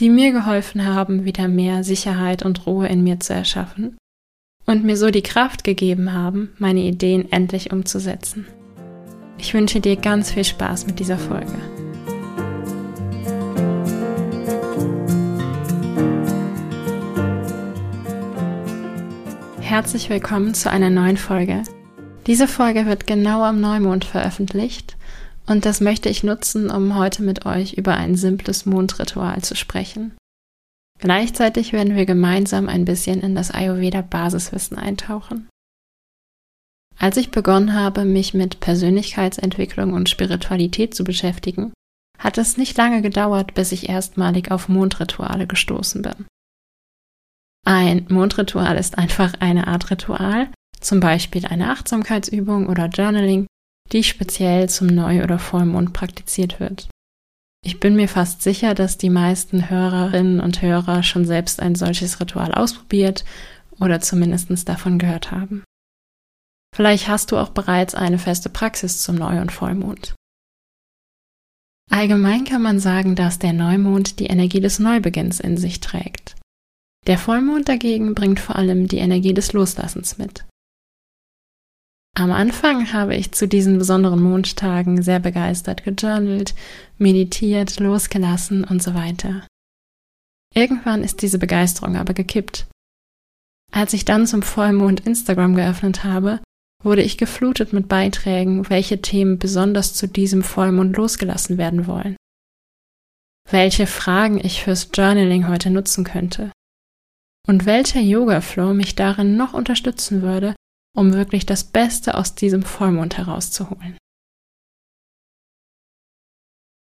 die mir geholfen haben, wieder mehr Sicherheit und Ruhe in mir zu erschaffen und mir so die Kraft gegeben haben, meine Ideen endlich umzusetzen. Ich wünsche dir ganz viel Spaß mit dieser Folge. Herzlich willkommen zu einer neuen Folge. Diese Folge wird genau am Neumond veröffentlicht und das möchte ich nutzen, um heute mit euch über ein simples Mondritual zu sprechen. Gleichzeitig werden wir gemeinsam ein bisschen in das Ayurveda Basiswissen eintauchen. Als ich begonnen habe, mich mit Persönlichkeitsentwicklung und Spiritualität zu beschäftigen, hat es nicht lange gedauert, bis ich erstmalig auf Mondrituale gestoßen bin. Ein Mondritual ist einfach eine Art Ritual, zum Beispiel eine Achtsamkeitsübung oder Journaling, die speziell zum Neu- oder Vollmond praktiziert wird. Ich bin mir fast sicher, dass die meisten Hörerinnen und Hörer schon selbst ein solches Ritual ausprobiert oder zumindest davon gehört haben. Vielleicht hast du auch bereits eine feste Praxis zum Neu- und Vollmond. Allgemein kann man sagen, dass der Neumond die Energie des Neubeginns in sich trägt. Der Vollmond dagegen bringt vor allem die Energie des Loslassens mit. Am Anfang habe ich zu diesen besonderen Mondtagen sehr begeistert gejournalt, meditiert, losgelassen und so weiter. Irgendwann ist diese Begeisterung aber gekippt. Als ich dann zum Vollmond Instagram geöffnet habe, wurde ich geflutet mit Beiträgen, welche Themen besonders zu diesem Vollmond losgelassen werden wollen. Welche Fragen ich fürs Journaling heute nutzen könnte. Und welcher Yoga-Flow mich darin noch unterstützen würde, um wirklich das Beste aus diesem Vollmond herauszuholen.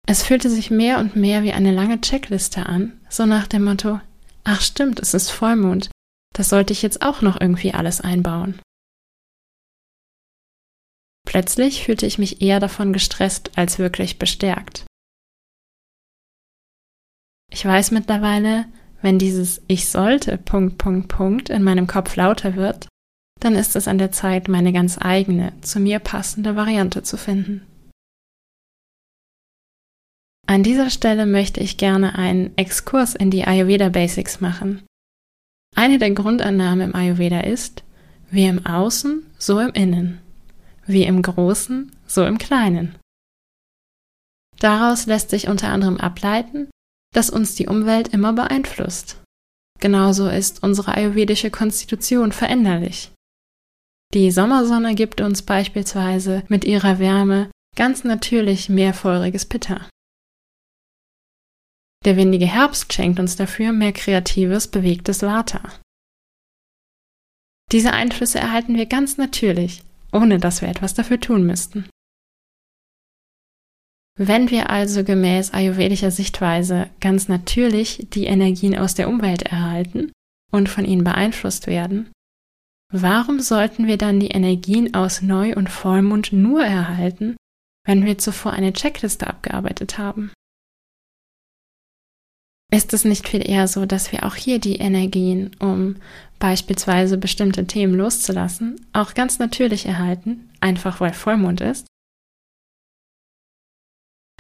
Es fühlte sich mehr und mehr wie eine lange Checkliste an, so nach dem Motto, ach stimmt, es ist Vollmond, das sollte ich jetzt auch noch irgendwie alles einbauen. Plötzlich fühlte ich mich eher davon gestresst als wirklich bestärkt. Ich weiß mittlerweile, wenn dieses Ich sollte Punkt, Punkt, Punkt in meinem Kopf lauter wird, dann ist es an der Zeit, meine ganz eigene, zu mir passende Variante zu finden. An dieser Stelle möchte ich gerne einen Exkurs in die Ayurveda Basics machen. Eine der Grundannahmen im Ayurveda ist, wie im Außen, so im Innen, wie im Großen, so im Kleinen. Daraus lässt sich unter anderem ableiten, dass uns die Umwelt immer beeinflusst. Genauso ist unsere ayurvedische Konstitution veränderlich. Die Sommersonne gibt uns beispielsweise mit ihrer Wärme ganz natürlich mehr feuriges Pitta. Der windige Herbst schenkt uns dafür mehr kreatives, bewegtes Vata. Diese Einflüsse erhalten wir ganz natürlich, ohne dass wir etwas dafür tun müssten. Wenn wir also gemäß ayurvedischer Sichtweise ganz natürlich die Energien aus der Umwelt erhalten und von ihnen beeinflusst werden, Warum sollten wir dann die Energien aus Neu- und Vollmond nur erhalten, wenn wir zuvor eine Checkliste abgearbeitet haben? Ist es nicht viel eher so, dass wir auch hier die Energien, um beispielsweise bestimmte Themen loszulassen, auch ganz natürlich erhalten, einfach weil Vollmond ist?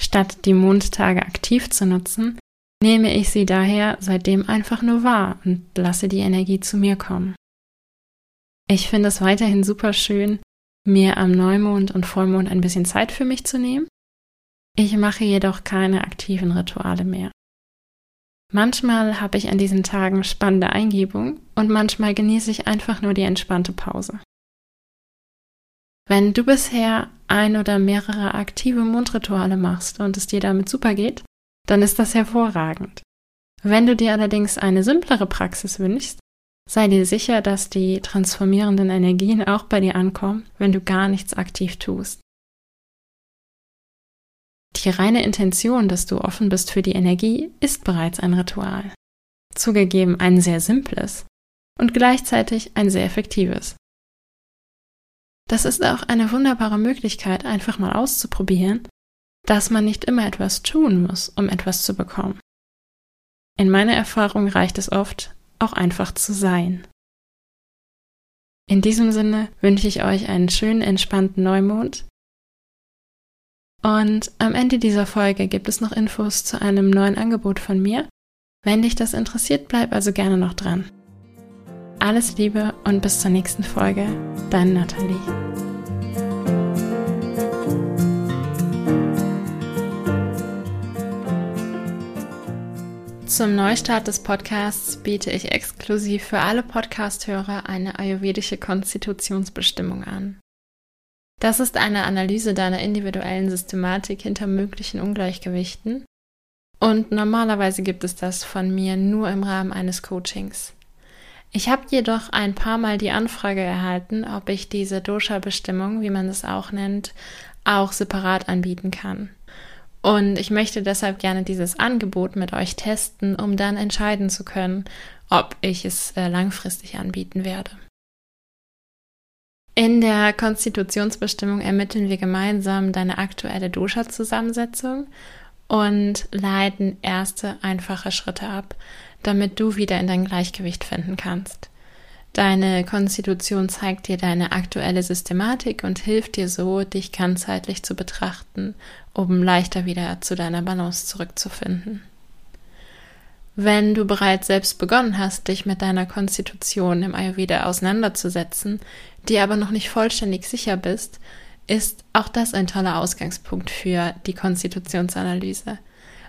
Statt die Mondtage aktiv zu nutzen, nehme ich sie daher seitdem einfach nur wahr und lasse die Energie zu mir kommen. Ich finde es weiterhin super schön, mir am Neumond und Vollmond ein bisschen Zeit für mich zu nehmen. Ich mache jedoch keine aktiven Rituale mehr. Manchmal habe ich an diesen Tagen spannende Eingebungen und manchmal genieße ich einfach nur die entspannte Pause. Wenn du bisher ein oder mehrere aktive Mondrituale machst und es dir damit super geht, dann ist das hervorragend. Wenn du dir allerdings eine simplere Praxis wünschst, Sei dir sicher, dass die transformierenden Energien auch bei dir ankommen, wenn du gar nichts aktiv tust. Die reine Intention, dass du offen bist für die Energie, ist bereits ein Ritual. Zugegeben ein sehr simples, und gleichzeitig ein sehr effektives. Das ist auch eine wunderbare Möglichkeit, einfach mal auszuprobieren, dass man nicht immer etwas tun muss, um etwas zu bekommen. In meiner Erfahrung reicht es oft, auch einfach zu sein. In diesem Sinne wünsche ich euch einen schönen, entspannten Neumond. Und am Ende dieser Folge gibt es noch Infos zu einem neuen Angebot von mir. Wenn dich das interessiert, bleib also gerne noch dran. Alles Liebe und bis zur nächsten Folge. Dein Nathalie. Zum Neustart des Podcasts biete ich exklusiv für alle Podcasthörer eine ayurvedische Konstitutionsbestimmung an. Das ist eine Analyse deiner individuellen Systematik hinter möglichen Ungleichgewichten und normalerweise gibt es das von mir nur im Rahmen eines Coachings. Ich habe jedoch ein paar Mal die Anfrage erhalten, ob ich diese Dosha-Bestimmung, wie man es auch nennt, auch separat anbieten kann. Und ich möchte deshalb gerne dieses Angebot mit euch testen, um dann entscheiden zu können, ob ich es äh, langfristig anbieten werde. In der Konstitutionsbestimmung ermitteln wir gemeinsam deine aktuelle Dosha-Zusammensetzung und leiten erste einfache Schritte ab, damit du wieder in dein Gleichgewicht finden kannst. Deine Konstitution zeigt dir deine aktuelle Systematik und hilft dir so, dich ganzheitlich zu betrachten, um leichter wieder zu deiner Balance zurückzufinden. Wenn du bereits selbst begonnen hast, dich mit deiner Konstitution im Ayurveda auseinanderzusetzen, die aber noch nicht vollständig sicher bist, ist auch das ein toller Ausgangspunkt für die Konstitutionsanalyse.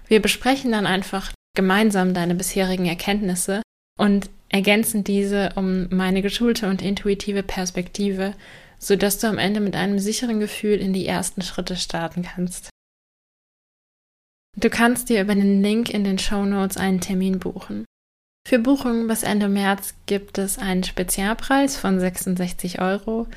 Wir besprechen dann einfach gemeinsam deine bisherigen Erkenntnisse und ergänzen diese um meine geschulte und intuitive Perspektive, sodass du am Ende mit einem sicheren Gefühl in die ersten Schritte starten kannst. Du kannst dir über den Link in den Show Notes einen Termin buchen. Für Buchungen bis Ende März gibt es einen Spezialpreis von 66 Euro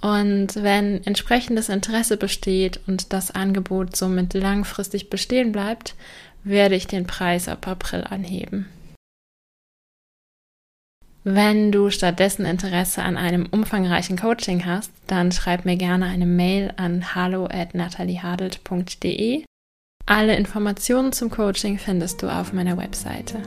und wenn entsprechendes Interesse besteht und das Angebot somit langfristig bestehen bleibt, werde ich den Preis ab April anheben. Wenn du stattdessen Interesse an einem umfangreichen Coaching hast, dann schreib mir gerne eine Mail an hallo@nataliehadelt.de. Alle Informationen zum Coaching findest du auf meiner Webseite.